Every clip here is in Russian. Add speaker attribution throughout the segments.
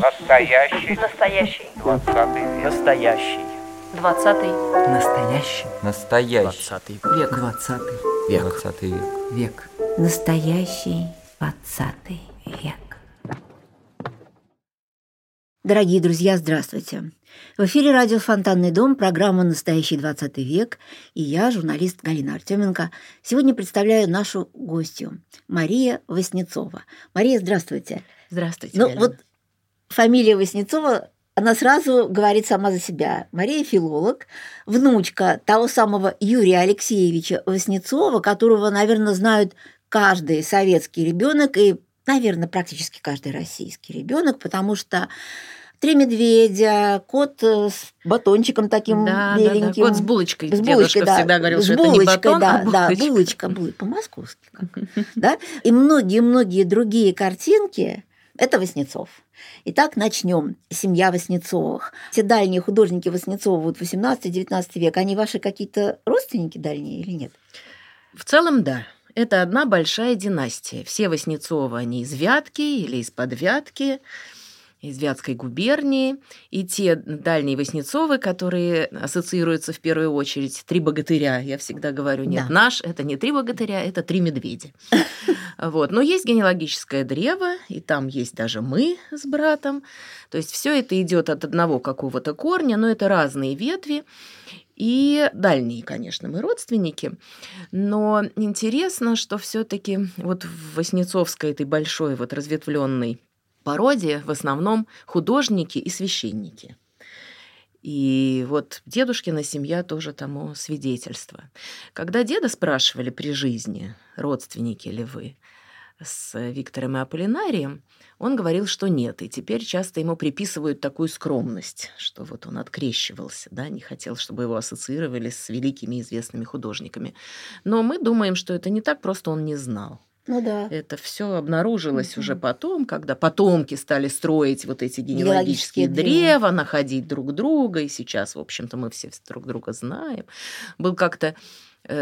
Speaker 1: Настоящий.
Speaker 2: Настоящий.
Speaker 1: Двадцатый век.
Speaker 3: Настоящий.
Speaker 2: Двадцатый.
Speaker 4: Настоящий
Speaker 3: Настоящий.
Speaker 4: двадцатый век. Двадцатый
Speaker 3: Век.
Speaker 4: Двадцатый век. Век.
Speaker 5: Настоящий двадцатый век. Дорогие друзья, здравствуйте. В эфире радио «Фонтанный дом», программа «Настоящий 20 век» и я, журналист Галина Артеменко, сегодня представляю нашу гостью Мария Васнецова. Мария, здравствуйте.
Speaker 2: Здравствуйте.
Speaker 5: Ну
Speaker 2: Галина.
Speaker 5: вот фамилия Васнецова, она сразу говорит сама за себя. Мария – филолог, внучка того самого Юрия Алексеевича Васнецова, которого, наверное, знают каждый советский ребенок и, наверное, практически каждый российский ребенок, потому что Три медведя, кот э, с батончиком таким
Speaker 2: да, да, да,
Speaker 5: беленьким.
Speaker 2: кот с булочкой.
Speaker 5: С
Speaker 2: Дедушка
Speaker 5: булочкой, да.
Speaker 2: всегда говорил,
Speaker 5: С
Speaker 2: что это не
Speaker 5: булочкой,
Speaker 2: батон,
Speaker 5: да,
Speaker 2: а
Speaker 5: да,
Speaker 2: булочка.
Speaker 5: булочка, булочка, по-московски. да? И многие-многие другие картинки – это Васнецов. Итак, начнем. Семья Васнецовых. Те дальние художники Васнецова, вот 18-19 век, они ваши какие-то родственники дальние или нет?
Speaker 2: В целом, да. Это одна большая династия. Все Васнецовы, они из Вятки или из-под Вятки, из Вятской губернии. И те дальние Васнецовы, которые ассоциируются в первую очередь три богатыря. Я всегда говорю, нет,
Speaker 5: Да.
Speaker 2: наш – это не три богатыря, это три медведя. Вот. Но есть генеалогическое древо, и там есть даже мы с братом. То есть все это идет от одного какого-то корня, но это разные ветви. И дальние, конечно, мы родственники. Но интересно, что все-таки вот в Воснецовской этой большой вот разветвленной породе в основном художники и священники. И вот дедушкина семья тоже тому свидетельство. Когда деда спрашивали при жизни, родственники ли вы с Виктором и Аполлинарием, он говорил, что нет. И теперь часто ему приписывают такую скромность, что вот он открещивался, да, не хотел, чтобы его ассоциировали с великими известными художниками. Но мы думаем, что это не так, просто он не знал.
Speaker 5: Ну да.
Speaker 2: Это все обнаружилось
Speaker 5: Мгм.
Speaker 2: уже потом, когда потомки стали строить вот эти генеалогические
Speaker 5: Генеалогические древа.
Speaker 2: древа, находить друг друга. И сейчас, в общем-то, мы все друг друга знаем. Был как-то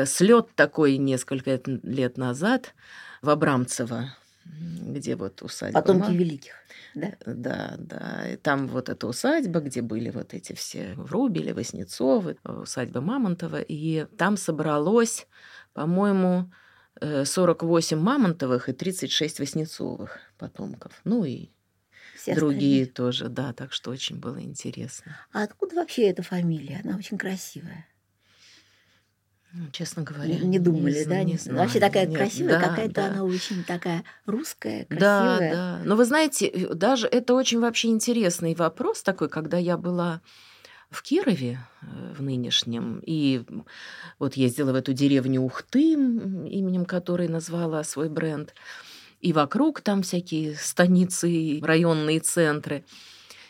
Speaker 2: слет такой несколько лет- назад в Абрамцево, где вот усадьба.
Speaker 5: Потомки
Speaker 2: Ма-
Speaker 5: великих. Да.
Speaker 2: Да, да. И там вот эта усадьба, где были вот эти все Врубели, Воснецовы, э, усадьба Мамонтова. И там собралось, по-моему, э, 48 Мамонтовых и 36 Воснецовых потомков. Ну и
Speaker 5: Все
Speaker 2: другие
Speaker 5: остальные.
Speaker 2: тоже, да. Так что очень было интересно.
Speaker 5: А откуда вообще эта фамилия? Она очень красивая.
Speaker 2: Ну, честно говоря,
Speaker 5: Не думали,
Speaker 2: зна-
Speaker 5: да?
Speaker 2: не
Speaker 5: Не
Speaker 2: знаю.
Speaker 5: Вообще такая
Speaker 2: Нет,
Speaker 5: красивая,
Speaker 2: да,
Speaker 5: какая-то
Speaker 2: да.
Speaker 5: она очень такая русская,
Speaker 2: Да,
Speaker 5: красивая.
Speaker 2: да. Но вы знаете, э, даже это очень вообще интересный вопрос такой, когда я была в Кирове э, в нынешнем, и вот ездила в эту деревню Ухты, именем которой назвала свой бренд, и вокруг там всякие станицы, районные центры.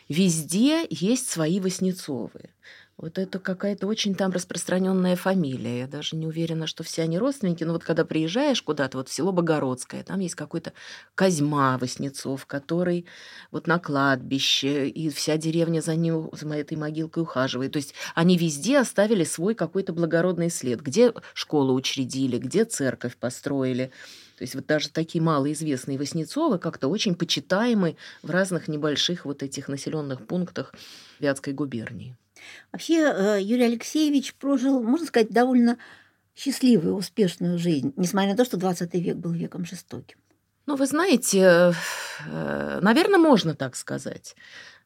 Speaker 2: Везде есть свои Воснецовы. Вот это какая-то очень там распространенная фамилия. Я даже не уверена, что все они родственники. Но вот когда приезжаешь куда-то, вот в село Богородское, там есть какой-то Козьма Воснецов, который вот на кладбище, и вся деревня за ним, за этой могилкой ухаживает. То есть они везде оставили свой какой-то благородный след. Где школу учредили, где церковь построили. То есть вот даже такие малоизвестные Воснецовы как-то очень почитаемы в разных небольших вот этих населенных пунктах Вятской губернии.
Speaker 5: Вообще э, Юрий Алексеевич прожил, можно сказать, довольно счастливую, успешную жизнь, несмотря на то, что 20 век был веком жестоким.
Speaker 2: Ну, вы знаете, наверное, можно так сказать.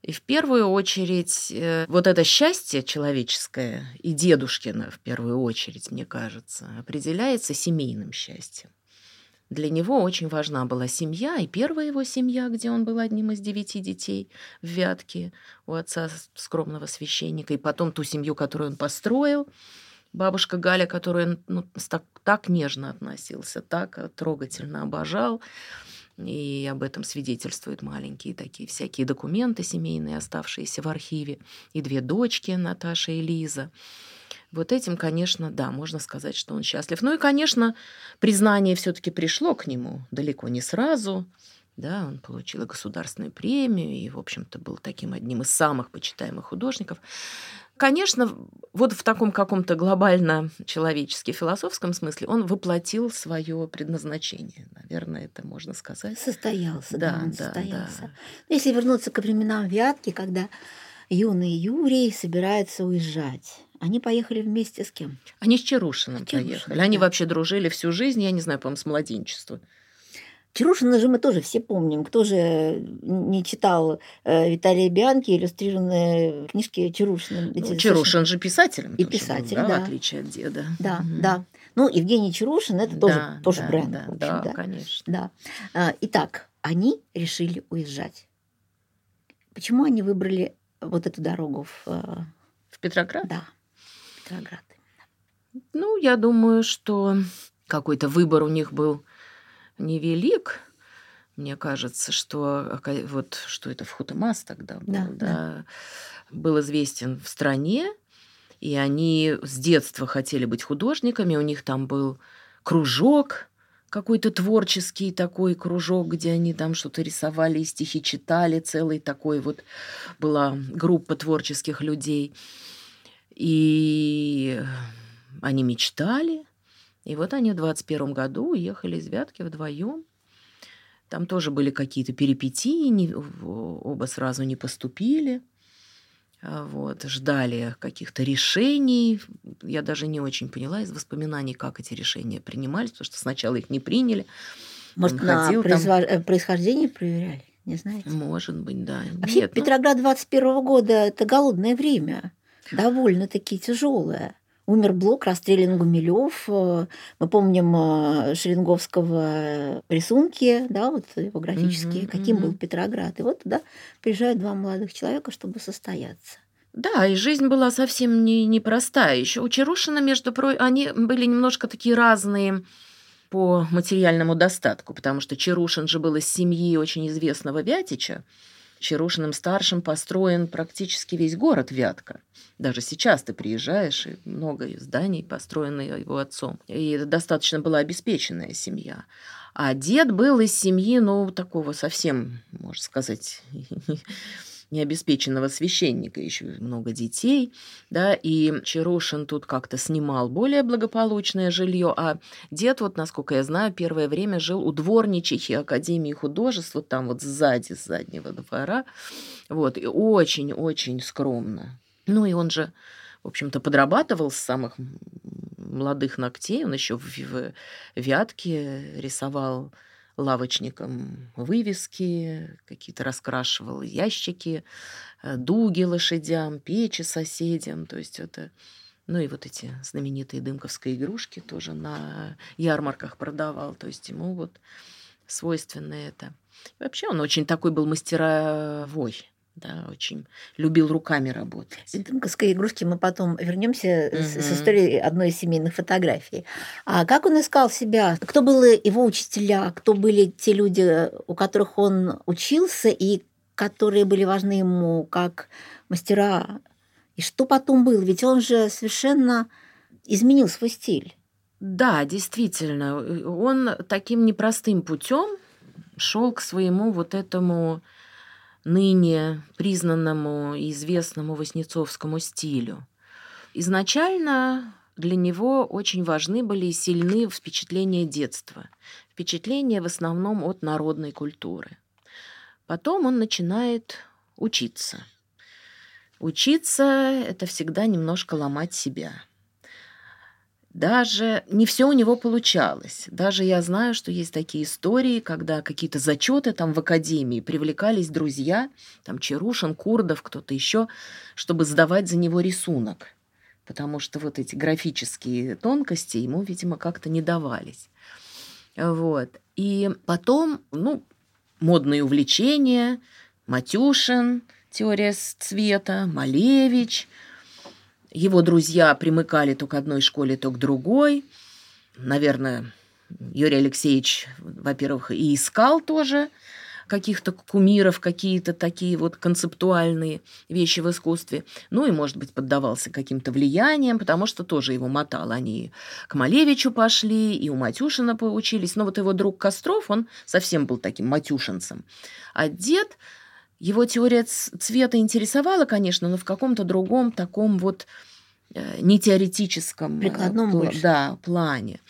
Speaker 2: И в первую очередь э, вот это счастье человеческое и дедушкино в первую очередь, мне кажется, определяется семейным счастьем. Для него очень важна была семья, и первая его семья, где он был одним из девяти детей в Вятке у отца скромного священника, и потом ту семью, которую он построил, бабушка Галя, которую он ну, так, так нежно относился, так э, трогательно обожал. И об этом свидетельствуют маленькие такие всякие документы семейные, оставшиеся в архиве. И две дочки, Наташа и Лиза. Вот этим, конечно, да, можно сказать, что он счастлив. Ну и, конечно, признание все-таки пришло к нему далеко не сразу. Да, он получил государственную премию, и, в общем-то, был таким одним из самых почитаемых художников. Конечно, вот в таком каком-то глобально человечески философском смысле он воплотил свое предназначение. Наверное, это можно сказать.
Speaker 5: Состоялся, да,
Speaker 2: Да,
Speaker 5: он
Speaker 2: да,
Speaker 5: состоялся.
Speaker 2: да.
Speaker 5: Если вернуться к временам Вятки, когда юный Юрий собирается уезжать, они поехали вместе с кем?
Speaker 2: Они с Чарушиным
Speaker 5: С Чарушиным,
Speaker 2: поехали. Они
Speaker 5: да.
Speaker 2: вообще дружили всю жизнь, я не знаю, по-моему, с младенчества.
Speaker 5: Чарушина же мы тоже все помним. Кто же не читал э, Виталия Бианки иллюстрированные книжки Чарушина? Эти
Speaker 2: Ну,
Speaker 5: совершенно-
Speaker 2: Чарушин же писателем
Speaker 5: И
Speaker 2: тоже был,
Speaker 5: писатель,
Speaker 2: да,
Speaker 5: да.
Speaker 2: в отличие от деда.
Speaker 5: Да,
Speaker 2: Мгм.
Speaker 5: да. Ну, Евгений Чарушин это тоже,
Speaker 2: Да,
Speaker 5: тоже
Speaker 2: да,
Speaker 5: бренд.
Speaker 2: Да,
Speaker 5: общем,
Speaker 2: да,
Speaker 5: да.
Speaker 2: конечно.
Speaker 5: Да. А, Итак, они решили уезжать. Почему они выбрали вот эту дорогу в э,
Speaker 2: В Петроград?
Speaker 5: да, Петроград?
Speaker 2: Ну, я думаю, что какой-то выбор у них был невелик. Мне кажется, что вот что это в Хутамас тогда был,
Speaker 5: Да,
Speaker 2: да, был известен в стране, и они с детства хотели быть художниками. У них там был кружок какой-то творческий такой кружок, где они там что-то рисовали и стихи читали, целый такой вот была группа творческих людей. И они мечтали. И вот они в 21 году уехали из Вятки вдвоем. Там тоже были какие-то перипетии, не- оба сразу не поступили. А Вот, ждали каких-то решений. Я даже не очень поняла из воспоминаний, как эти решения принимались, потому что сначала их не приняли.
Speaker 5: Может,
Speaker 2: Он
Speaker 5: на
Speaker 2: ходил там.
Speaker 5: произво- э, происхождение проверяли? Не знаете?
Speaker 2: Может быть, да.
Speaker 5: Вообще,
Speaker 2: Нет, ну,
Speaker 5: Петроград 21 года – это голодное время, довольно-таки тяжелое. Умер Блок, расстрелян Гумилев. э, Мы помним э, Шеренговского рисунки, да, вот его графические,
Speaker 2: Мгм,
Speaker 5: каким был
Speaker 2: мгм.
Speaker 5: Петроград. И вот туда приезжают два молодых человека, чтобы состояться.
Speaker 2: Да, и жизнь была совсем не непростая. Еще у Чарушина, между прочим, они были немножко такие разные по материальному достатку, потому что Чарушин же был из семьи очень известного Вятича. Чарушиным старшим построен практически весь город Вятка. Даже сейчас ты приезжаешь, и много зданий построены его отцом. И достаточно была обеспеченная семья. А дед был из семьи, ну, такого совсем, можно сказать, необеспеченного священника, еще много детей, да, и Чарушин тут как-то снимал более благополучное жилье, а дед, вот, насколько я знаю, первое время жил у дворничихи Академии художеств, вот там вот сзади, с заднего двора, вот, и очень-очень скромно. Ну, и он же, в общем-то, подрабатывал с самых молодых ногтей, он еще в, в Вятке рисовал лавочникам вывески, какие-то раскрашивал ящики, э, дуги лошадям, печи соседям. То есть это... Ну и вот эти знаменитые дымковские игрушки тоже на ярмарках продавал. То есть ему вот свойственно это. И вообще он очень такой был мастеровой. Да, очень любил руками работать.
Speaker 5: Дымковской игрушке мы потом вернемся с, с
Speaker 2: Мгм.
Speaker 5: историей одной из семейных фотографий. А как он искал себя? Кто были его учителя? Кто были те люди, у которых он учился и которые были важны ему как мастера? И что потом было? Ведь он же совершенно изменил свой стиль.
Speaker 2: Да, действительно, э, он таким непростым путем шел к своему вот этому ныне признанному и известному воснецовскому стилю. Изначально для него очень важны были и сильны впечатления детства. Впечатления в основном от народной культуры. Потом он начинает учиться. Учиться – это всегда немножко ломать себя. Даже не все у него получалось. Даже я знаю, что есть такие истории, когда какие-то зачеты там в академии привлекались друзья, там Чарушин, Курдов, кто-то еще, чтобы сдавать за него рисунок. Потому что вот эти графические тонкости ему, видимо, как-то не давались. Вот. И потом, ну, модные увлечения, Матюшин, теория цвета, Малевич. Его друзья примыкали то к одной школе, то к другой. Наверное, Юрий Алексеевич, во-первых, и искал тоже каких-то кумиров, какие-то такие вот концептуальные вещи в искусстве. Ну и, может быть, поддавался каким-то влияниям, потому что тоже его мотал. Они к Малевичу пошли, и у Матюшина поучились. Но вот его друг Костров, он совсем был таким матюшинцем. А дед, его теория цвета интересовала, конечно, но в каком-то другом таком вот э, не теоретическом
Speaker 5: э, Прикладном
Speaker 2: пла-
Speaker 5: больше.
Speaker 2: да, плане.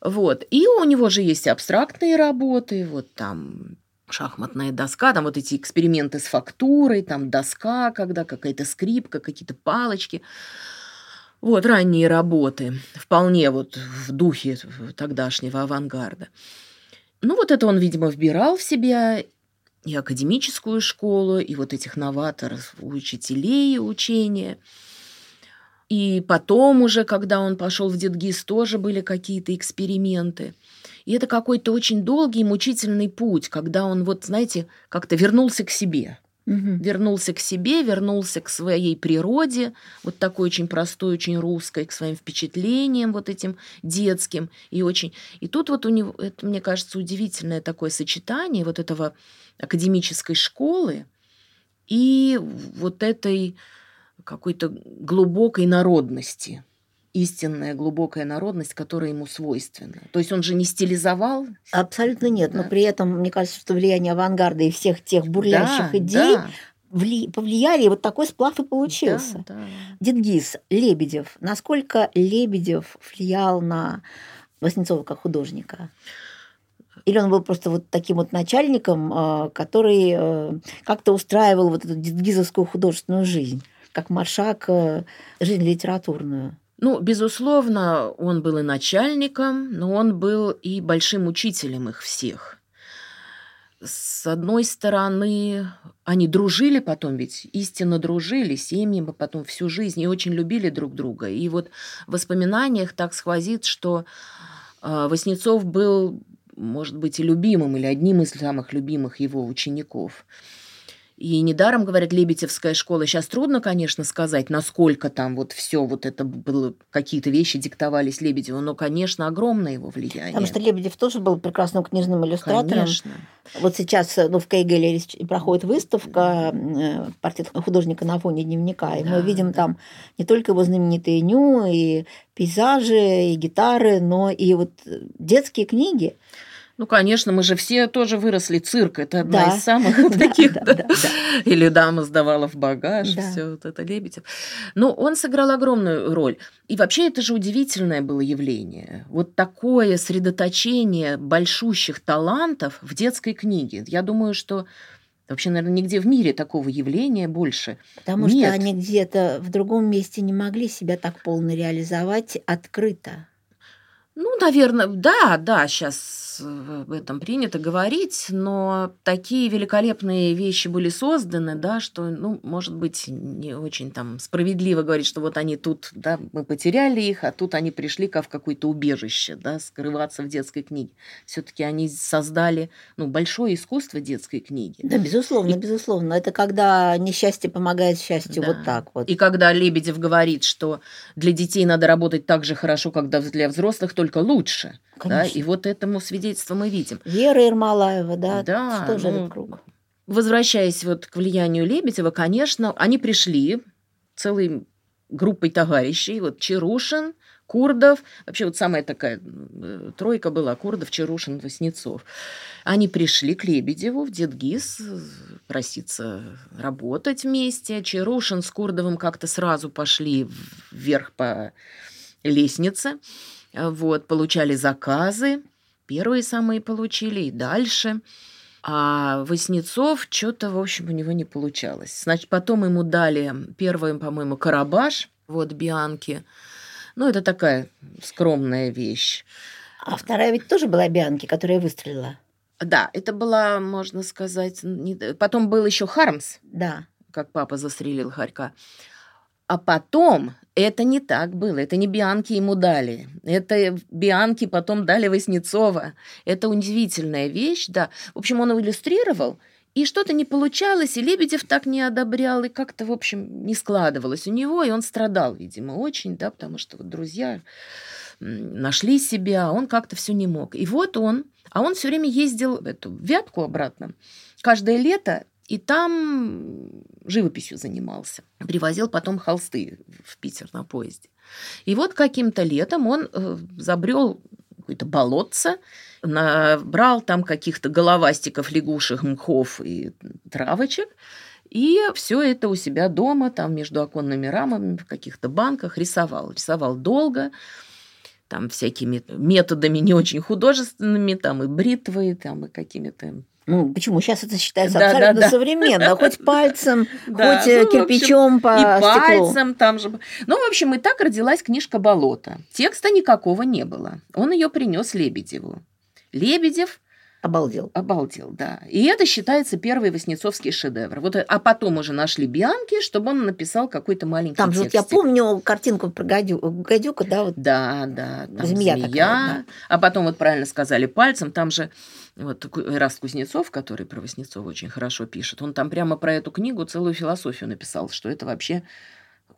Speaker 2: Вот. И у него же есть абстрактные работы, вот там шахматная доска, там вот эти эксперименты с фактурой, там доска, когда какая-то скрипка, какие-то палочки. Вот ранние работы, вполне вот в духе тогдашнего авангарда. Ну вот это он, видимо, вбирал в себя и академическую школу, и вот этих новаторов, учителей учения – и потом уже, когда он пошел в Дедгиз, тоже были какие-то эксперименты. И это какой-то очень долгий, мучительный путь, когда он, вот, знаете, как-то вернулся к себе.
Speaker 5: Мгм.
Speaker 2: Вернулся к себе, вернулся к своей природе, вот такой очень простой, очень русской, к своим впечатлениям вот этим детским. И, очень... и тут вот у него, это, мне кажется, удивительное такое сочетание вот этого академической школы и вот этой какой-то глубокой народности, истинная глубокая народность, которая ему свойственна. То есть он же не стилизовал.
Speaker 5: Абсолютно нет, но
Speaker 2: Да.
Speaker 5: при этом, мне кажется, что влияние авангарда и всех тех бурлящих
Speaker 2: Да,
Speaker 5: идей
Speaker 2: да,
Speaker 5: вли- повлияли, и вот такой сплав и получился.
Speaker 2: да, да.
Speaker 5: Дедгиз, Лебедев. Насколько Лебедев влиял на Васнецова как художника? Или он был просто вот таким вот начальником, э, который э, как-то устраивал вот эту дедгизовскую художественную жизнь, как маршак э, жизнь литературную?
Speaker 2: Ну, безусловно, он был и начальником, но он был и большим учителем их всех. С одной стороны, они дружили потом, ведь истинно дружили, семьями потом всю жизнь и очень любили друг друга. И вот в воспоминаниях так сквозит, что э, Васнецов был, может быть, и любимым, или одним из самых любимых его учеников. И недаром, говорят, Лебедевская школа. Сейчас трудно, конечно, сказать, насколько там вот все вот это было, какие-то вещи диктовались Лебедеву, но, конечно, огромное его влияние.
Speaker 5: Потому что Лебедев тоже был прекрасным книжным иллюстратором.
Speaker 2: Конечно.
Speaker 5: Вот сейчас ну, в Кейгеле проходит выставка э, портрет художника на фоне дневника, и мы
Speaker 2: Да,
Speaker 5: видим
Speaker 2: да.
Speaker 5: там не только его знаменитые ню, и пейзажи, и гитары, но и вот э, детские книги.
Speaker 2: Ну, конечно, мы же все тоже выросли. Цирк – это одна
Speaker 5: Да.
Speaker 2: из самых таких. Или дама сдавала в багаж, все вот это Лебедев. Но он сыграл огромную роль. И вообще это же удивительное было явление. Вот такое средоточение большущих талантов в детской книге. Я думаю, что вообще, наверное, нигде в мире такого явления больше.
Speaker 5: Потому
Speaker 2: Нет.
Speaker 5: что они где-то в другом месте не могли себя так полно реализовать открыто.
Speaker 2: Ну, наверное, да, да, сейчас об этом принято говорить, но такие великолепные вещи были созданы, да, что, ну, может быть, не очень там справедливо говорить, что вот они тут, да, мы потеряли их, а тут они пришли как в какое-то убежище, да, скрываться в детской книге. Все-таки они создали, ну, большое искусство детской книги.
Speaker 5: Да, безусловно, безусловно. Это когда несчастье помогает счастью
Speaker 2: Да.
Speaker 5: вот так вот.
Speaker 2: И когда Лебедев говорит, что для детей надо работать так же хорошо, как для взрослых, только лучше. Да,
Speaker 5: Конечно.
Speaker 2: и вот этому свидетельство мы видим.
Speaker 5: Вера Ермолаева, да,
Speaker 2: Да,
Speaker 5: что же
Speaker 2: ну,
Speaker 5: круг?
Speaker 2: Возвращаясь вот к влиянию Лебедева, конечно, они пришли целой группой товарищей, вот Чарушин, Курдов, вообще вот самая такая э, тройка была, Курдов, Чарушин, Васнецов. Они пришли к Лебедеву в Дедгиз проситься работать вместе. Чарушин с Курдовым как-то сразу пошли вверх по лестнице, вот, получали заказы, первые самые получили и дальше. А Васнецов что-то, в общем, у него не получалось. Значит, потом ему дали первым, по-моему, Карабаш, вот Бианки. Ну, это такая скромная вещь.
Speaker 5: А вторая ведь тоже была Бианки, которая выстрелила.
Speaker 2: Да, это была, можно сказать... не- Потом был еще Хармс,
Speaker 5: Да.
Speaker 2: как папа застрелил Харька. А потом это не так было. Это не Бианки ему дали. Это Бианки потом дали Васнецова. Это удивительная вещь, да. В общем, он его иллюстрировал, и что-то не получалось, и Лебедев так не одобрял, и как-то, в общем, не складывалось у него, и он страдал, видимо, очень, да, потому что вот друзья нашли себя, а он как-то все не мог. И вот он, а он все время ездил в эту Вятку обратно каждое лето, и там живописью занимался. Привозил потом холсты в Питер на поезде. И вот каким-то летом он э, забрел какое-то болотце, набрал там каких-то головастиков, лягушек, мхов и травочек, и все это у себя дома, там между оконными рамами, в каких-то банках рисовал. Рисовал долго, там всякими методами не очень художественными, там и бритвой, там и какими-то
Speaker 5: Ну, почему? Сейчас это считается
Speaker 2: Да,
Speaker 5: абсолютно
Speaker 2: да, да.
Speaker 5: современно. Хоть пальцем, хоть э,
Speaker 2: ну,
Speaker 5: кирпичом по
Speaker 2: и пальцем там же. Ну, в общем, и так родилась книжка «Болото». Текста никакого не было. Он ее принес Лебедеву. Лебедев
Speaker 5: Обалдел.
Speaker 2: обалдел, да. И это считается первый Воснецовский шедевр. Вот, а потом уже нашли Бианки, чтобы он написал какой-то маленький
Speaker 5: Там же вот я помню картинку про гадю, гадюка, да, вот
Speaker 2: Да, да, там
Speaker 5: Змея
Speaker 2: змея.
Speaker 5: такая, да.
Speaker 2: А потом, вот правильно сказали, пальцем. Там же вот Ку- Эраст Кузнецов, который про Васнецова очень хорошо пишет, он там прямо про эту книгу целую философию написал, что это вообще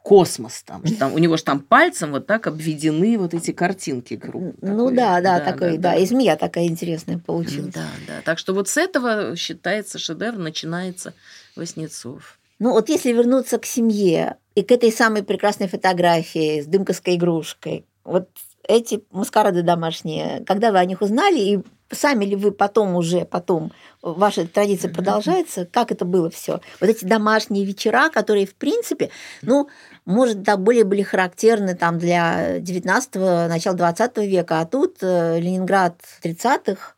Speaker 2: космос там. Там у него же там пальцем вот так обведены вот эти картинки. круг
Speaker 5: Ну
Speaker 2: такой.
Speaker 5: да, да, такой, да, и змея такая интересная получилась.
Speaker 2: Да, да. Так что вот с этого считается шедевр, начинается Васнецов.
Speaker 5: Ну вот если вернуться к семье и к этой самой прекрасной фотографии с дымковской игрушкой, вот эти маскарады домашние, когда вы о них узнали, и сами ли вы потом уже, потом, ваша традиция продолжается, как это было все? Вот эти домашние вечера, которые, в принципе, ну, может, да, более были характерны там для 19-го, начала 20 века, а тут э, Ленинград 30-х,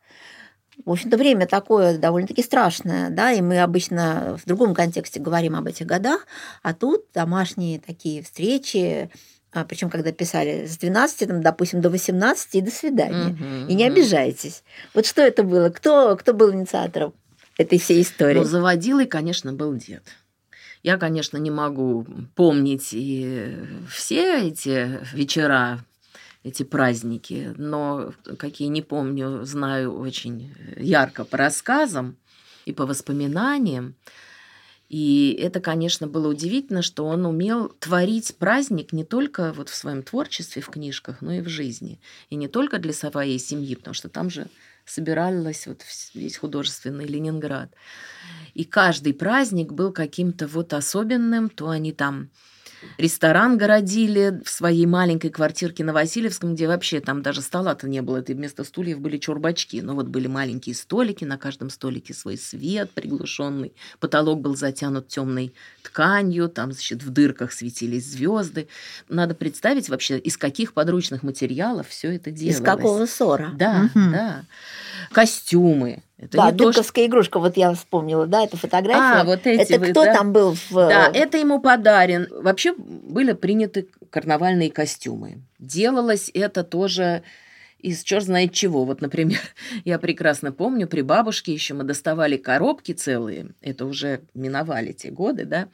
Speaker 5: в общем-то, время такое довольно-таки страшное, да, и мы обычно в другом контексте говорим об этих годах, а тут домашние такие встречи, причем когда писали с 12, там, допустим, до 18 и до свидания.
Speaker 2: Мгм,
Speaker 5: И не
Speaker 2: мгм.
Speaker 5: обижайтесь. Вот что это было? Кто, кто был инициатором этой всей истории?
Speaker 2: Ну, заводилой, конечно, был дед. Я, конечно, не могу помнить и все эти вечера, эти праздники, но какие не помню, знаю очень ярко по рассказам и по воспоминаниям. И это, конечно, было удивительно, что он умел творить праздник не только вот в своем творчестве, в книжках, но и в жизни. И не только для своей семьи, потому что там же собиралась вот весь художественный Ленинград. И каждый праздник был каким-то вот особенным, то они там ресторан городили в своей маленькой квартирке на Васильевском, где вообще там даже стола-то не было, это вместо стульев были чурбачки, но вот были маленькие столики, на каждом столике свой свет приглушенный, потолок был затянут темной тканью, там, значит, в дырках светились звезды. Надо представить вообще, из каких подручных материалов все это делалось.
Speaker 5: Из какого ссора?
Speaker 2: Да,
Speaker 5: Мгм.
Speaker 2: да. Костюмы. Это
Speaker 5: Да,
Speaker 2: не то,
Speaker 5: игрушка, вот я вспомнила, да, это фотография.
Speaker 2: А, вот эти
Speaker 5: это
Speaker 2: вы,
Speaker 5: кто
Speaker 2: да?
Speaker 5: там был в...
Speaker 2: Да, это ему подарен. Вообще были приняты карнавальные костюмы. Делалось это тоже из черт знает чего. Вот, например, я прекрасно помню, при бабушке еще мы доставали коробки целые, это уже миновали те годы, да,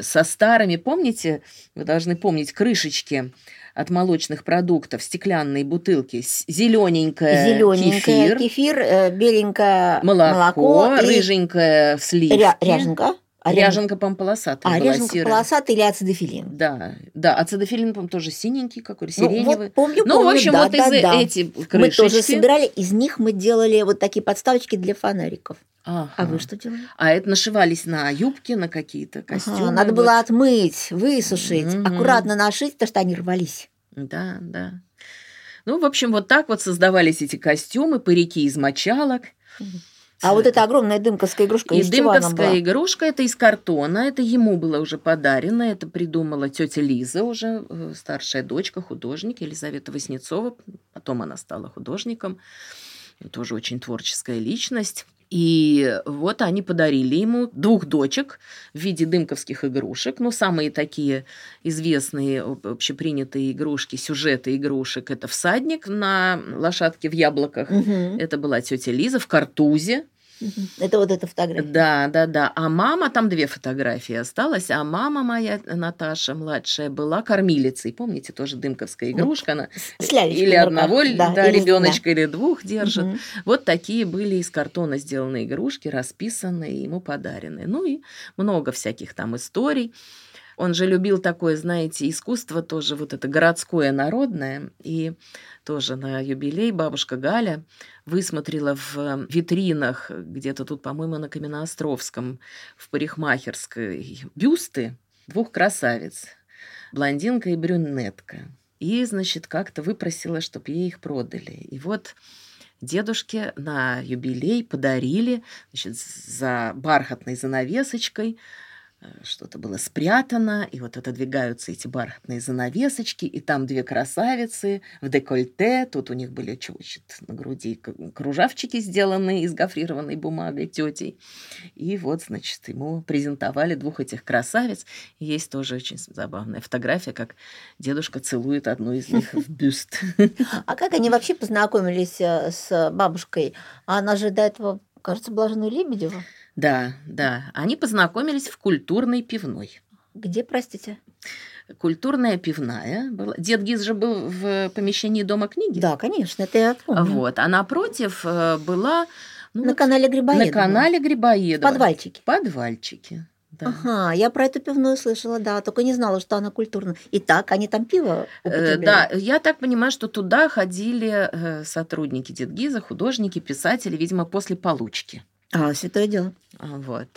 Speaker 2: со старыми, помните, вы должны помнить, крышечки от молочных продуктов, стеклянные бутылки, зелененькая
Speaker 5: Зелененькая
Speaker 2: кефир,
Speaker 5: кефир, э, беленькое
Speaker 2: молоко,
Speaker 5: молоко
Speaker 2: рыженькое сливки.
Speaker 5: ря- ряженка. Ря-
Speaker 2: Ряженка, по-моему, полосатая
Speaker 5: А,
Speaker 2: была
Speaker 5: ряженка
Speaker 2: серая.
Speaker 5: полосатый или ацидофилин?
Speaker 2: Да, да, ацидофилин, по-моему, тоже синенький какой-то,
Speaker 5: Ну,
Speaker 2: сиреневый.
Speaker 5: вот помню,
Speaker 2: Ну,
Speaker 5: помню,
Speaker 2: в общем,
Speaker 5: да,
Speaker 2: вот
Speaker 5: да,
Speaker 2: из
Speaker 5: да.
Speaker 2: эти
Speaker 5: Мы
Speaker 2: крышечки.
Speaker 5: тоже собирали, из них мы делали вот такие подставочки для фонариков.
Speaker 2: Ага.
Speaker 5: А вы что делали?
Speaker 2: А это нашивались на юбки, на какие-то
Speaker 5: Ага,
Speaker 2: костюмы.
Speaker 5: надо
Speaker 2: вот.
Speaker 5: было отмыть, высушить,
Speaker 2: Мгм.
Speaker 5: аккуратно нашить, потому что они рвались.
Speaker 2: Да, да. Ну, в общем, вот так вот создавались эти костюмы, парики из мочалок.
Speaker 5: А вот эта огромная дымковская игрушка
Speaker 2: И
Speaker 5: из
Speaker 2: дымковская игрушка, это из картона, это ему было уже подарено, это придумала тетя Лиза уже, э, старшая дочка, художник, Елизавета Васнецова, потом она стала художником, тоже очень творческая личность. И вот они подарили ему двух дочек в виде дымковских игрушек. Ну, самые такие известные, об- общепринятые игрушки, сюжеты игрушек – это всадник на лошадке в яблоках.
Speaker 5: Мгм.
Speaker 2: Это была тетя Лиза в картузе.
Speaker 5: Это вот эта фотография.
Speaker 2: Да, да, да. А мама, там две фотографии осталось, а мама моя, Наташа, младшая, была кормилицей. Помните, тоже дымковская игрушка. Она
Speaker 5: С лялечкой
Speaker 2: или одного
Speaker 5: да,
Speaker 2: да,
Speaker 5: или
Speaker 2: ребеночка, или двух держит.
Speaker 5: Мгм.
Speaker 2: Вот такие были из картона сделанные игрушки, расписанные, ему подаренные. Ну и много всяких там историй. Он же любил такое, знаете, искусство тоже, вот это городское, народное. И тоже на юбилей бабушка Галя высмотрела в витринах где-то тут, по-моему, на Каменноостровском, в парикмахерской, бюсты двух красавиц. Блондинка и брюнетка. И, значит, как-то выпросила, чтобы ей их продали. И вот дедушке на юбилей подарили значит, за бархатной занавесочкой Э, что-то было спрятано, и вот отодвигаются эти бархатные занавесочки, и там две красавицы в декольте, тут у них были чуть на груди кружавчики сделанные из гофрированной бумагой тетей. И вот, значит, ему презентовали двух этих красавиц. Есть тоже очень забавная фотография, как дедушка целует одну из них в бюст.
Speaker 5: А как они вообще познакомились э, с бабушкой? Она же до этого, кажется, была женой Лебедева.
Speaker 2: Да, да. Они познакомились в культурной пивной.
Speaker 5: Где, простите?
Speaker 2: Культурная пивная. Была. Дед Гиз же был в помещении Дома книги.
Speaker 5: Да, конечно, это я помню.
Speaker 2: Вот. А напротив э, была...
Speaker 5: Ну, на вот, канале Грибоедова.
Speaker 2: На канале Грибоедова.
Speaker 5: Подвальчики.
Speaker 2: Подвальчики. Да.
Speaker 5: Ага, я про эту пивную слышала, да, только не знала, что она культурная. И так, они там пиво
Speaker 2: э, Да, я так понимаю, что туда ходили э, сотрудники Дедгиза, художники, писатели, видимо, после получки.
Speaker 5: А, святое дело.
Speaker 2: А, вот.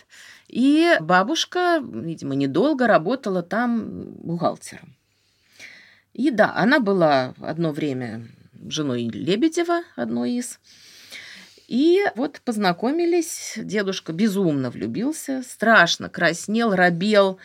Speaker 2: И бабушка, видимо, недолго работала там бухгалтером. И да, она была одно время женой Лебедева, одной из. И вот познакомились, дедушка безумно влюбился, страшно краснел, робел,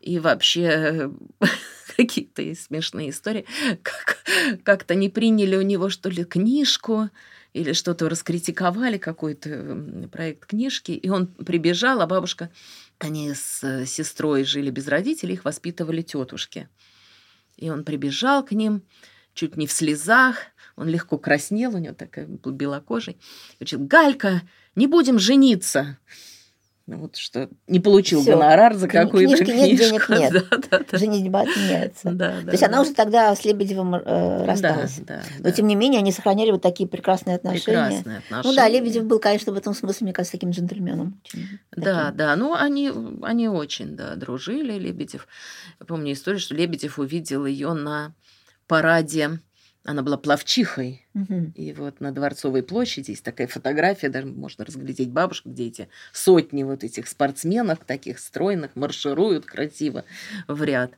Speaker 2: и вообще какие-то смешные истории. Как, как-то не приняли у него, что ли, книжку, или что-то раскритиковали, какой-то проект книжки, и он прибежал, а бабушка, они с э, сестрой жили без родителей, их воспитывали тетушки. И он прибежал к ним, чуть не в слезах, он легко краснел, у него такая белокожий. Говорит, Галька, не будем жениться. Ну, вот что не получил Всё. гонорар за какую-то книжку.
Speaker 5: нет, денег нет. Да, да, да. Женитьба отменяется. Да, да, То есть да. она уже тогда с Лебедевым э, рассталась. Да, да, Но, да. тем не менее, они сохраняли вот такие прекрасные отношения.
Speaker 2: Прекрасные отношения.
Speaker 5: Ну да, Лебедев был, конечно, в этом смысле, мне кажется, таким джентльменом.
Speaker 2: Да, таким. да. Ну, они, они очень, да, дружили, Лебедев. Я помню историю, что Лебедев увидел ее на параде она была плавчихой.
Speaker 5: Угу.
Speaker 2: И вот на Дворцовой площади есть такая фотография, даже можно разглядеть бабушку, где эти сотни вот этих спортсменов, таких стройных, маршируют красиво в ряд.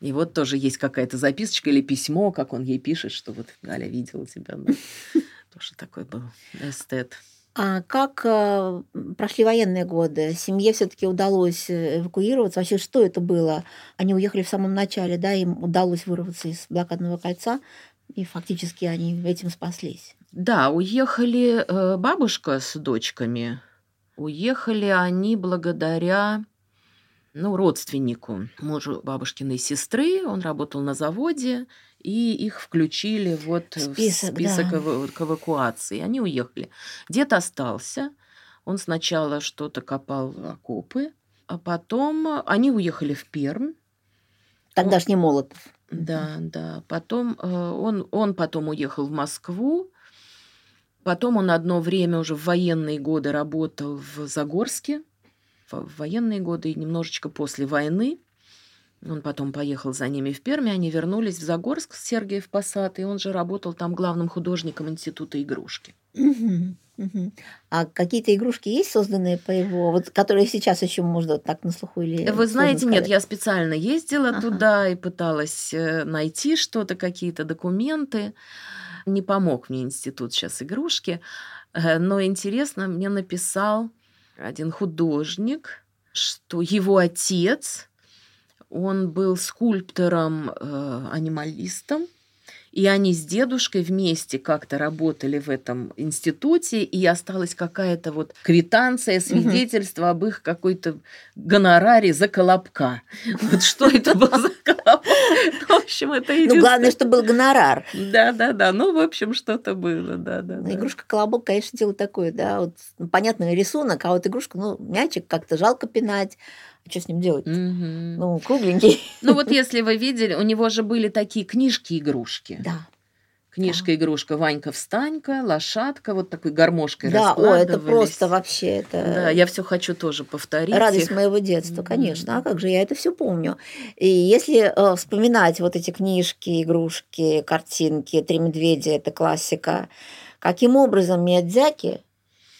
Speaker 2: И вот тоже есть какая-то записочка или письмо, как он ей пишет, что вот Галя видела тебя. Да. Тоже такой был эстет.
Speaker 5: А как э, прошли военные годы? Семье все-таки удалось э, эвакуироваться. Вообще, что это было? Они уехали в самом начале, да, им удалось вырваться из блокадного кольца и фактически они этим спаслись.
Speaker 2: Да, уехали э, бабушка с дочками. Уехали они благодаря ну, родственнику, мужу бабушкиной сестры. Он работал на заводе, и их включили вот список, в список да. к эвакуации. Они уехали. Дед остался. Он сначала что-то копал окопы, а потом они уехали в Пермь.
Speaker 5: Тогдашний Молотов.
Speaker 2: Да, да. Потом э, он, он потом уехал в Москву. Потом он одно время уже в военные годы работал в Загорске. В военные годы и немножечко после войны. Он потом поехал за ними в Перми, они вернулись в Загорск, Сергеев Посад, и он же работал там главным художником Института игрушки.
Speaker 5: Угу, угу. А какие-то игрушки есть созданные по его, вот, которые сейчас еще можно так на слуху или?
Speaker 2: Вы знаете, нет, я специально ездила ага. туда и пыталась э, найти что-то, какие-то документы. Не помог мне институт сейчас игрушки, э, но интересно, мне написал один художник, что его отец, он был скульптором-анималистом, э, и они с дедушкой вместе как-то работали в этом институте, и осталась какая-то вот квитанция, свидетельство угу. об их какой-то гонораре за колобка. Вот что это был за колобок? В общем, это
Speaker 5: Ну, главное, что был гонорар.
Speaker 2: Да-да-да, ну, в общем, что-то было, да-да.
Speaker 5: Ну, игрушка-колобок, конечно, дело такое, да, вот ну, понятный рисунок, а вот игрушка, ну, мячик как-то жалко пинать, что с ним делать? Угу. Ну, кругленький.
Speaker 2: Ну вот если вы видели, у него же были такие книжки-игрушки.
Speaker 5: Да.
Speaker 2: Книжка-игрушка Ванька-встанька, лошадка, вот такой гармошкой
Speaker 5: Да, о, это просто вообще это
Speaker 2: Да, я все хочу тоже повторить.
Speaker 5: радость
Speaker 2: их.
Speaker 5: моего детства, конечно. А как же я это все помню? И если э, вспоминать вот эти книжки, игрушки, картинки, Три медведя, это классика. Каким образом Миядзяки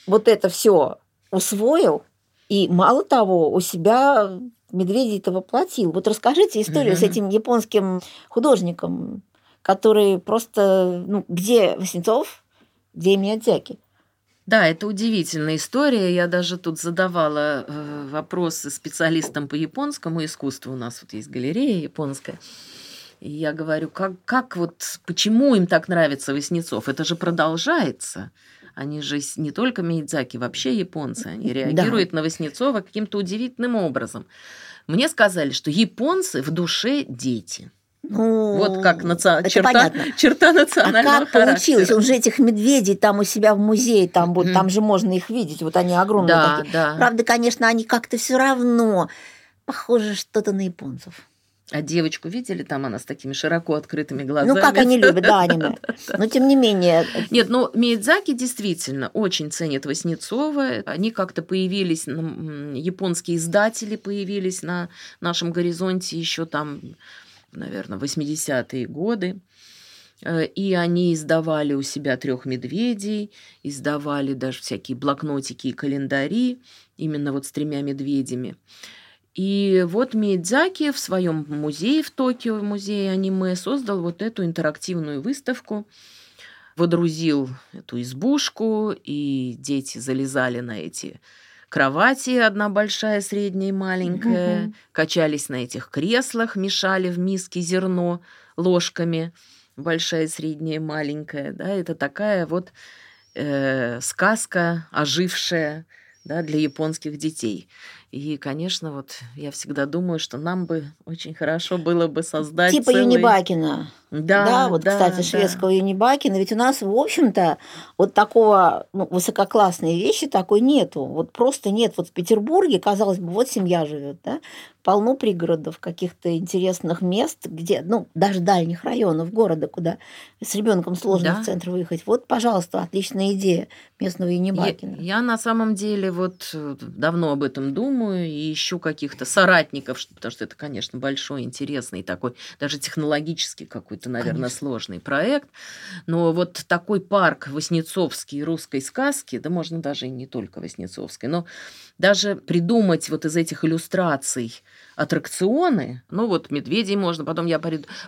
Speaker 5: вот это все усвоил и мало того у себя медведей это воплотил. Вот расскажите историю с
Speaker 2: Мгм.
Speaker 5: этим японским художником, который просто, ну, где Васнецов, где Миядзяки?
Speaker 2: Да, это удивительная история. Я даже тут задавала э, вопросы специалистам по японскому искусству. У нас вот есть галерея японская. И я говорю, как, как вот, почему им так нравится Васнецов? Это же продолжается. Они же не только Миядзаки, вообще японцы. Они реагируют на Васнецова каким-то удивительным образом. Мне сказали, что японцы в душе дети.
Speaker 5: Ну,
Speaker 2: Вот как наци-
Speaker 5: это
Speaker 2: черта,
Speaker 5: понятно.
Speaker 2: черта
Speaker 5: А
Speaker 2: национального
Speaker 5: как получилось?
Speaker 2: характера.
Speaker 5: Он же этих медведей там у себя в музее, там, вот,
Speaker 2: Мгм.
Speaker 5: там же можно их видеть, вот они огромные
Speaker 2: Да,
Speaker 5: такие.
Speaker 2: да.
Speaker 5: Правда, конечно, они как-то все равно похожи что-то на японцев.
Speaker 2: А девочку видели? Там она с такими широко открытыми глазами.
Speaker 5: Ну, как они любят, да, аниме. Но тем не менее,
Speaker 2: Нет, ну Миядзаки действительно очень ценит Васнецова. Они как-то появились, м, японские издатели появились на нашем горизонте еще там, наверное, 80-е годы. Э, И они издавали у себя трех медведей, издавали даже всякие блокнотики и календари, именно вот с тремя медведями. И вот Миядзаки в своем музее в Токио, в музее аниме, создал вот эту интерактивную выставку, водрузил эту избушку, и дети залезали на эти кровати, одна большая, средняя и маленькая,
Speaker 5: Мгм.
Speaker 2: качались на этих креслах, мешали в миске зерно ложками, большая, средняя и маленькая. Да, это такая вот э, сказка, ожившая да, для японских детей. И, конечно, вот я всегда думаю, что нам бы очень хорошо было бы создать
Speaker 5: типа
Speaker 2: целый-
Speaker 5: Юнибакина.
Speaker 2: Да,
Speaker 5: Да, вот,
Speaker 2: да,
Speaker 5: кстати,
Speaker 2: да.
Speaker 5: шведского Юнибакина. Ведь у нас, в общем-то, вот такого ну, высококлассной вещи такой нету. Вот просто нет. Вот в Петербурге, казалось бы, вот семья живет, да, полно пригородов, каких-то интересных мест, где, ну, даже дальних районов города, куда с ребенком сложно
Speaker 2: Да.
Speaker 5: в центр выехать. Вот, пожалуйста, отличная идея местного
Speaker 2: Я,
Speaker 5: Юнибакина.
Speaker 2: я на самом деле вот э, давно об этом думаю и ищу каких-то соратников, потому что это, конечно, большой, интересный такой, даже технологически какой-то, наверное,
Speaker 5: Конечно.
Speaker 2: сложный проект. Но вот такой парк Воснецовский русской сказки, да можно даже и не только Воснецовской, но даже придумать вот из этих иллюстраций аттракционы, ну вот медведей можно, потом я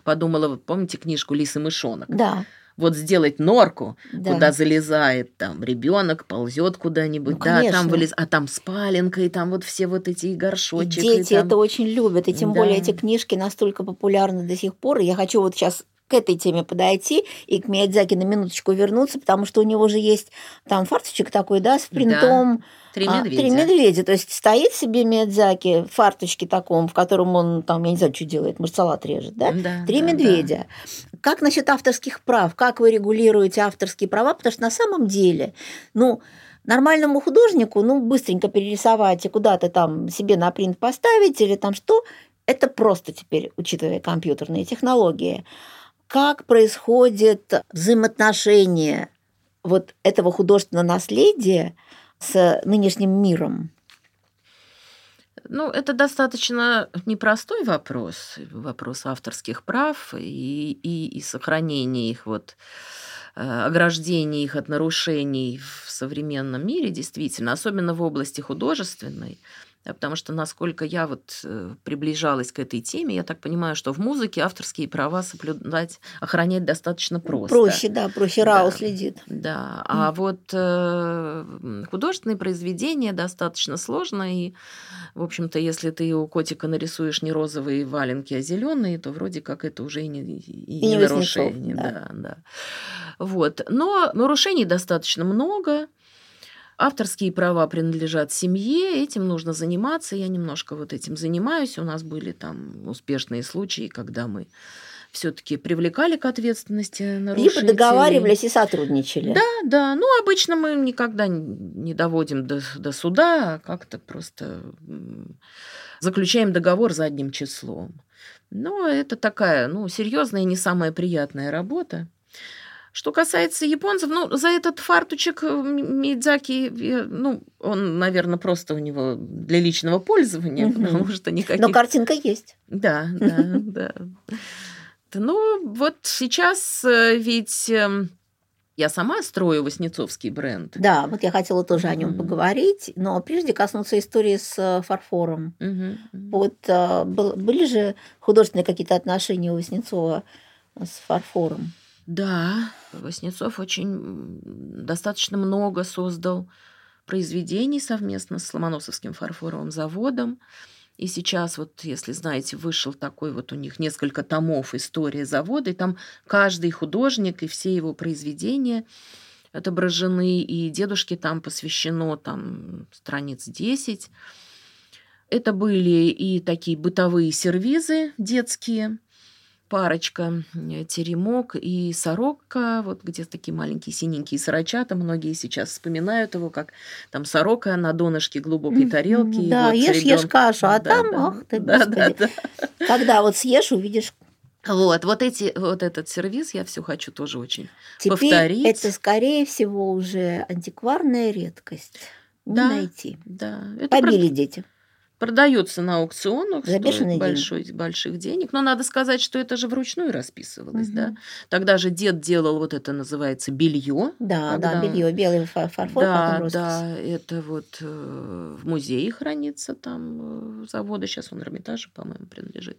Speaker 2: подумала, вот помните книжку «Лис и мышонок»?
Speaker 5: Да,
Speaker 2: Вот сделать норку,
Speaker 5: да.
Speaker 2: куда залезает там ребенок, ползет куда-нибудь,
Speaker 5: Ну,
Speaker 2: да,
Speaker 5: конечно.
Speaker 2: там вылез, а там спаленка, и там вот все вот эти и
Speaker 5: И
Speaker 2: горшочек.
Speaker 5: дети
Speaker 2: и там-
Speaker 5: это очень любят, и тем
Speaker 2: Да.
Speaker 5: более эти книжки настолько популярны до сих пор. Я хочу вот сейчас к этой теме подойти и к Миядзаки на минуточку вернуться, потому что у него же есть там фарточек такой, да, с принтом
Speaker 2: Три
Speaker 5: а,
Speaker 2: медведя.
Speaker 5: Три медведя. То есть стоит себе Миядзаки в фарточке таком, в котором он там, я не знаю, что делает, может, салат режет, да?
Speaker 2: Да,
Speaker 5: Три
Speaker 2: да, да.
Speaker 5: медведя. Как насчет авторских прав? Как вы регулируете авторские права? Потому что на самом деле, ну, нормальному художнику, ну, быстренько перерисовать и куда-то там себе на принт поставить или там что, это просто теперь, учитывая компьютерные технологии. Как происходит взаимоотношение вот этого художественного наследия с нынешним миром?
Speaker 2: Ну, это достаточно непростой вопрос, вопрос авторских прав и, и, и сохранения их, вот, э, ограждения их от нарушений в современном мире, действительно, особенно в области художественной. Да, потому что, насколько я вот э, приближалась к этой теме, я так понимаю, что в музыке авторские права соблюдать, охранять достаточно просто.
Speaker 5: Проще, да, проще
Speaker 2: Да.
Speaker 5: Рау следит.
Speaker 2: Да, а вот э, художественные произведения достаточно сложно, и, в общем-то, если ты у котика нарисуешь не розовые валенки, а зеленые, то вроде как это уже и не, и
Speaker 5: И
Speaker 2: не нарушение.
Speaker 5: да.
Speaker 2: Да, да. Вот. Но нарушений достаточно много. Авторские права принадлежат семье, этим нужно заниматься. Я немножко вот этим занимаюсь. У нас были там успешные случаи, когда мы все-таки привлекали к ответственности
Speaker 5: Либо
Speaker 2: нарушителей.
Speaker 5: договаривались и сотрудничали.
Speaker 2: Да, да. Ну, обычно мы никогда не доводим до, до суда, а как-то просто заключаем договор задним числом. Но это такая, ну, серьезная и не самая приятная работа. Что касается японцев, ну, за этот фартучек э, Мидзаки, э, ну, он, наверное, просто у него для личного пользования,
Speaker 5: Мгм.
Speaker 2: потому что никаких...
Speaker 5: Но картинка есть.
Speaker 2: Да, да, да. Ну, вот сейчас э, ведь эм, я сама строю Воснецовский бренд.
Speaker 5: Да, вот я хотела тоже о нем поговорить, но прежде коснуться истории с фарфором.
Speaker 2: Мгм.
Speaker 5: Вот был- были же художественные какие-то отношения у Васнецова с фарфором?
Speaker 2: Да, Воснецов очень достаточно много создал произведений совместно с Ломоносовским фарфоровым заводом. И сейчас, вот, если знаете, вышел такой вот у них несколько томов «История завода», и там каждый художник и все его произведения отображены, и дедушке там посвящено там страниц 10. Это были и такие бытовые сервизы детские, парочка, теремок и сорока, вот где такие маленькие синенькие сорочата, многие сейчас вспоминают его, как там сорока на донышке глубокой тарелки.
Speaker 5: Да,
Speaker 2: вот
Speaker 5: ешь, ешь
Speaker 2: ребёнок-
Speaker 5: кашу, а
Speaker 2: Да,
Speaker 5: там,
Speaker 2: да,
Speaker 5: ах ты,
Speaker 2: да, да,
Speaker 5: господи.
Speaker 2: да.
Speaker 5: Когда вот съешь, увидишь.
Speaker 2: Вот, вот, эти, вот этот сервис я все хочу тоже очень.
Speaker 5: Теперь
Speaker 2: Повторить.
Speaker 5: это, скорее всего, уже антикварная редкость.
Speaker 2: Да.
Speaker 5: найти.
Speaker 2: Да, это
Speaker 5: Побили дети.
Speaker 2: Продается на аукционах,
Speaker 5: За
Speaker 2: стоит
Speaker 5: деньги.
Speaker 2: большой, больших денег. Но надо сказать, что это же вручную расписывалось,
Speaker 5: Мгм.
Speaker 2: да. Тогда же дед делал вот это называется белье.
Speaker 5: Да, да,
Speaker 2: Когда-
Speaker 5: белье, белый фа- фарфор,
Speaker 2: да, да, это вот э, в музее хранится там э, завода, сейчас он Эрмитаже, по-моему, принадлежит.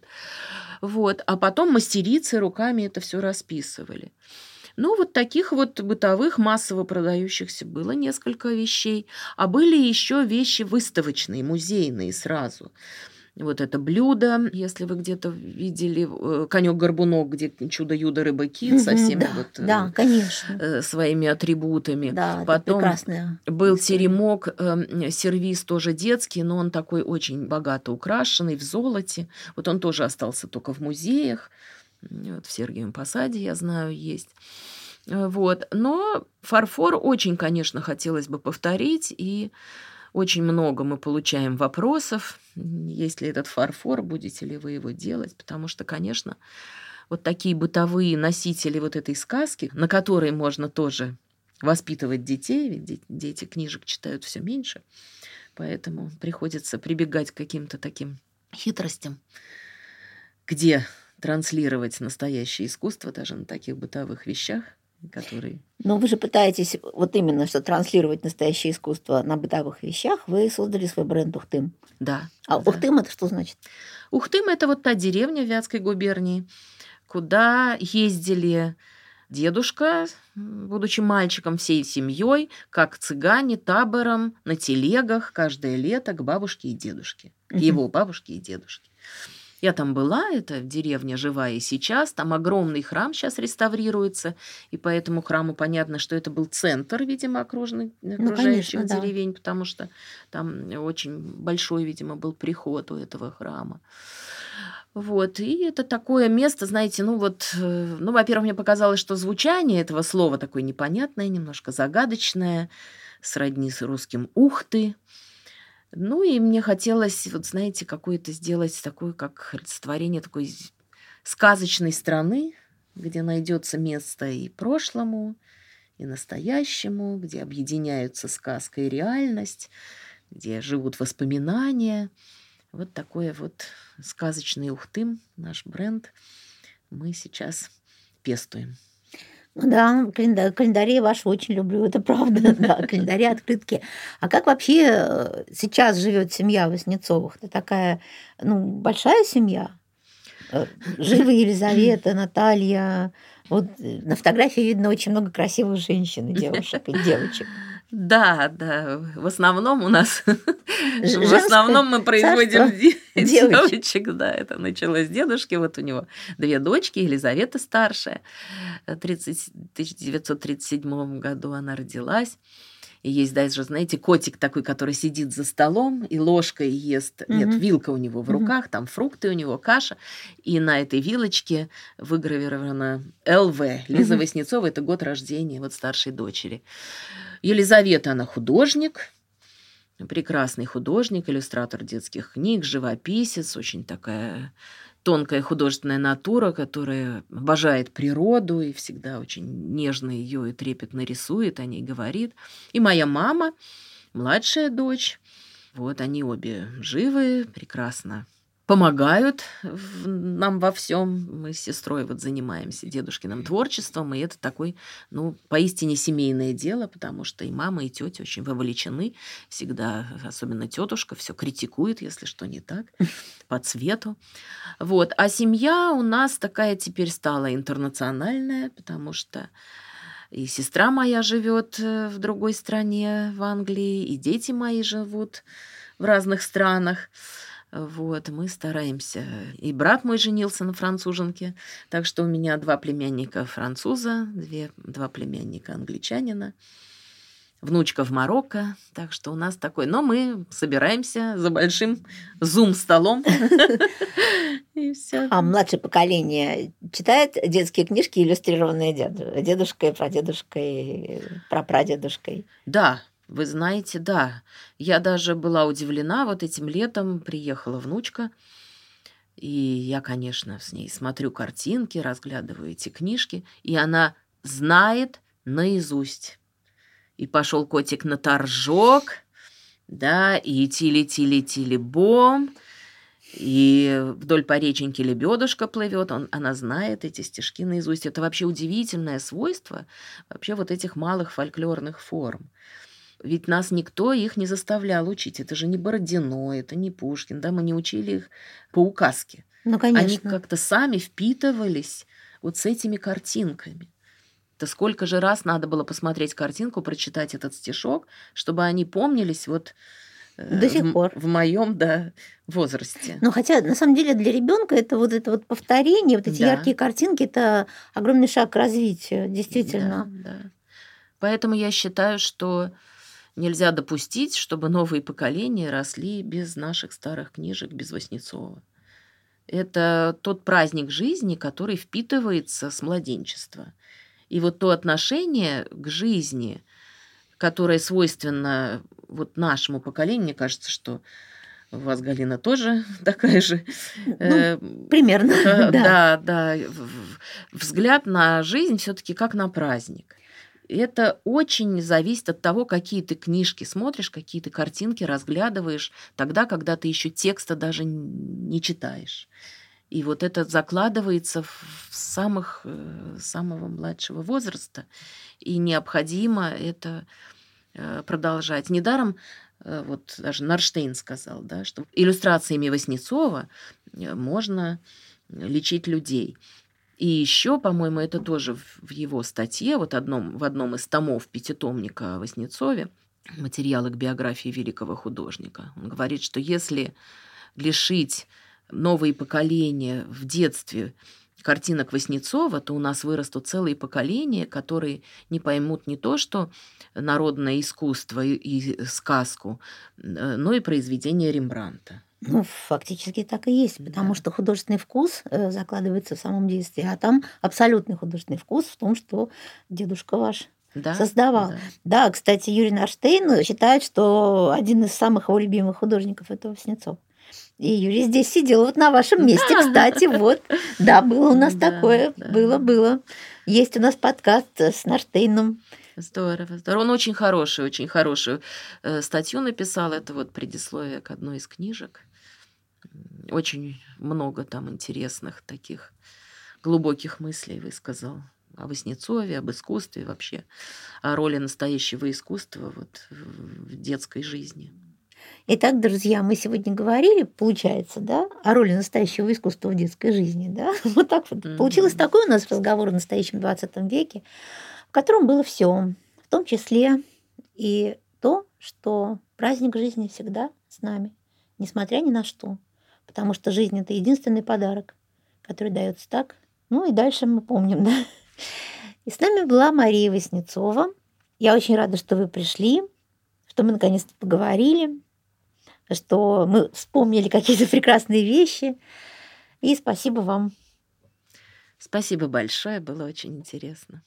Speaker 2: Вот, а потом мастерицы руками это все расписывали. Ну, вот таких вот бытовых, массово продающихся было несколько вещей. А были еще вещи выставочные, музейные сразу. Вот это блюдо, если вы где-то видели, конек-горбунок, где чудо-юдо рыба кит со всеми
Speaker 5: да,
Speaker 2: вот э,
Speaker 5: да, конечно.
Speaker 2: э, своими атрибутами.
Speaker 5: Да,
Speaker 2: Потом
Speaker 5: прекрасная
Speaker 2: Был
Speaker 5: история.
Speaker 2: теремок, эм, сервиз тоже детский, но он такой очень богато украшенный, в золоте. Вот он тоже остался только в музеях. М, Вот в Сергиевом Посаде, я знаю, есть. Э, Вот. Но фарфор очень, конечно, хотелось бы повторить, и очень много мы получаем вопросов, есть ли этот фарфор, будете ли вы его делать, потому что, конечно, вот такие бытовые носители вот этой сказки, на которой можно тоже воспитывать детей, ведь де- дети книжек читают все меньше, поэтому приходится прибегать к каким-то таким хитростям, где транслировать настоящее искусство даже на таких бытовых вещах, которые...
Speaker 5: Но вы же пытаетесь вот именно что транслировать настоящее искусство на бытовых вещах. Вы создали свой бренд Ухтым.
Speaker 2: Да.
Speaker 5: А
Speaker 2: да.
Speaker 5: Ухтым это что значит?
Speaker 2: Ухтым – это вот та деревня в Вятской губернии, куда ездили дедушка, будучи мальчиком, всей семьей, как цыгане, табором, на телегах каждое лето к бабушке и дедушке, к его бабушке и дедушке. Я там была, это деревня живая и сейчас, там огромный храм сейчас реставрируется, и по этому храму понятно, что это был центр, видимо, окружный, окружающих
Speaker 5: конечно, да.
Speaker 2: деревень, потому что там очень большой, видимо, был приход у этого храма. Вот, и это такое место, знаете, ну вот, э, ну, во-первых, мне показалось, что звучание этого слова такое непонятное, немножко загадочное, сродни с русским «ух ты». Ну, и мне хотелось, вот знаете, какое-то сделать такое, как олицетворение такой сказочной страны, где найдется место и прошлому, и настоящему, где объединяются сказка и реальность, где живут воспоминания. Вот такое вот сказочный Ухтым, наш бренд, мы сейчас пестуем.
Speaker 5: Да, календа- календари ваши очень люблю, это правда. Да, календари, открытки. А как вообще э, сейчас живет семья Васнецовых? Это такая, ну, большая семья? Э, Живы Елизавета, Наталья. Вот э, на фотографии видно очень много красивых женщин и девушек, и девочек.
Speaker 2: Да, да, в основном у нас, в
Speaker 5: женское
Speaker 2: основном мы производим де-
Speaker 5: девочек.
Speaker 2: девочек, да, это началось с дедушки, вот у него две дочки, Елизавета старшая, э, 30 1937 году она родилась, и есть даже, знаете, котик такой, который сидит за столом и ложкой ест. Нет,
Speaker 5: Мгм.
Speaker 2: вилка у него в руках, там фрукты у него, каша. И на этой вилочке выгравировано ЛВ. Лиза
Speaker 5: Мгм.
Speaker 2: Васнецова – это год рождения вот старшей дочери. Елизавета, она художник, прекрасный художник, иллюстратор детских книг, живописец, очень такая тонкая художественная натура, которая обожает природу и всегда очень нежно ее и трепетно рисует, о ней говорит. И моя мама, младшая дочь, вот они обе живы, прекрасно помогают нам во всем. Мы с сестрой вот занимаемся дедушкиным творчеством, и это такой, ну, поистине семейное дело, потому что и мама, и тетя очень вовлечены всегда, особенно тетушка, все критикует, если что не так, по цвету. Вот. А семья у нас такая теперь стала интернациональная, потому что и сестра моя живет э, в другой стране, в Англии, и дети мои живут в разных странах. Вот, мы стараемся. И брат мой женился на француженке, так что у меня два племянника француза, две, два племянника англичанина, внучка в Марокко, так что у нас такой. Но мы собираемся за большим зум-столом. И все.
Speaker 5: А младшее поколение читает детские книжки, иллюстрированные деду- дедушкой, прадедушкой, прапрадедушкой?
Speaker 2: Да, вы знаете, да. Я даже была удивлена. Вот этим летом приехала внучка, и я, конечно, с ней смотрю картинки, разглядываю эти книжки, и она знает наизусть. И пошел котик на торжок, да, и тили-тили-тили-бом, и вдоль по реченьке лебедушка плывет, он, она знает эти стишки наизусть. Это вообще удивительное свойство вообще вот этих малых фольклорных форм. Ведь нас никто их не заставлял учить. Это же не Бородино, это не Пушкин, да, мы не учили их по указке.
Speaker 5: Ну,
Speaker 2: Они
Speaker 5: конечно.
Speaker 2: как-то сами впитывались вот с этими картинками. То сколько же раз надо было посмотреть картинку, прочитать этот стишок, чтобы они помнились вот э,
Speaker 5: До сих
Speaker 2: в,
Speaker 5: пор.
Speaker 2: в моем да, возрасте.
Speaker 5: Ну, хотя, на самом деле, для ребенка это вот это вот повторение, вот эти
Speaker 2: Да.
Speaker 5: яркие картинки, это огромный шаг к развитию, действительно.
Speaker 2: Да, да. Поэтому я считаю, что нельзя допустить, чтобы новые поколения росли без наших старых книжек, без Васнецова. Это тот праздник жизни, который впитывается с младенчества. И вот то отношение к жизни, которое свойственно вот нашему поколению, мне кажется, что у вас, Галина, тоже такая же. э,
Speaker 5: Примерно,
Speaker 2: Э,
Speaker 5: да.
Speaker 2: Да, да. Взгляд на жизнь все-таки как на праздник. Это очень зависит от того, какие ты книжки смотришь, какие ты картинки разглядываешь, тогда, когда ты еще текста даже не читаешь. И вот это закладывается в самых, э, самого младшего возраста, и необходимо это э, продолжать. Недаром э, вот даже Нарштейн сказал, да, что иллюстрациями Васнецова можно лечить людей. И еще, по-моему, это тоже в его статье, вот одном, в одном из томов пятитомника о материалы к биографии великого художника. Он говорит, что если лишить новые поколения в детстве картинок Васнецова, то у нас вырастут целые поколения, которые не поймут не то, что народное искусство и, и сказку, но и произведения Рембранта.
Speaker 5: Ну, фактически так и есть, потому
Speaker 2: Да.
Speaker 5: что художественный вкус э, закладывается в самом действии, а там абсолютный художественный вкус в том, что дедушка ваш
Speaker 2: Да?
Speaker 5: создавал.
Speaker 2: Да.
Speaker 5: Да, кстати, Юрий Нарштейн считает, что один из самых его любимых художников это Васнецов. И Юрий здесь сидел вот на вашем месте, кстати, вот. Да, было у нас
Speaker 2: Да,
Speaker 5: такое,
Speaker 2: да.
Speaker 5: было, было. Есть у нас подкаст с Нарштейном.
Speaker 2: Здорово, здорово. Он очень хороший, очень хорошую э, статью написал. Это вот предисловие к одной из книжек. Очень много там интересных таких глубоких мыслей высказал о Васнецове, об искусстве вообще, о роли настоящего искусства вот в детской жизни.
Speaker 5: Итак, друзья, мы сегодня говорили, получается, да, о роли настоящего искусства в детской жизни, да. Вот так вот.
Speaker 2: Мгм.
Speaker 5: Получилось такой у нас разговор в настоящем 20 веке, в котором было все, в том числе и то, что праздник жизни всегда с нами, несмотря ни на что. Потому что жизнь это единственный подарок, который дается так. Ну и дальше мы помним, да. И с нами была Мария Васнецова. Я очень рада, что вы пришли, что мы наконец-то поговорили, что мы вспомнили какие-то прекрасные вещи. И спасибо вам.
Speaker 2: Спасибо большое, было очень интересно.